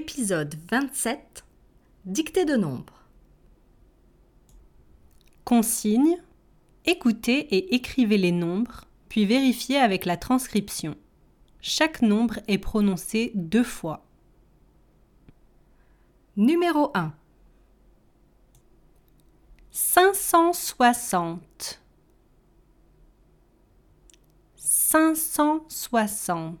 Épisode 27 Dictée de nombres Consigne Écoutez et écrivez les nombres, puis vérifiez avec la transcription. Chaque nombre est prononcé deux fois. Numéro 1 560 560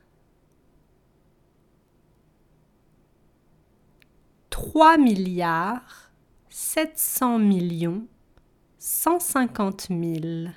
3 milliards 700 millions 150 000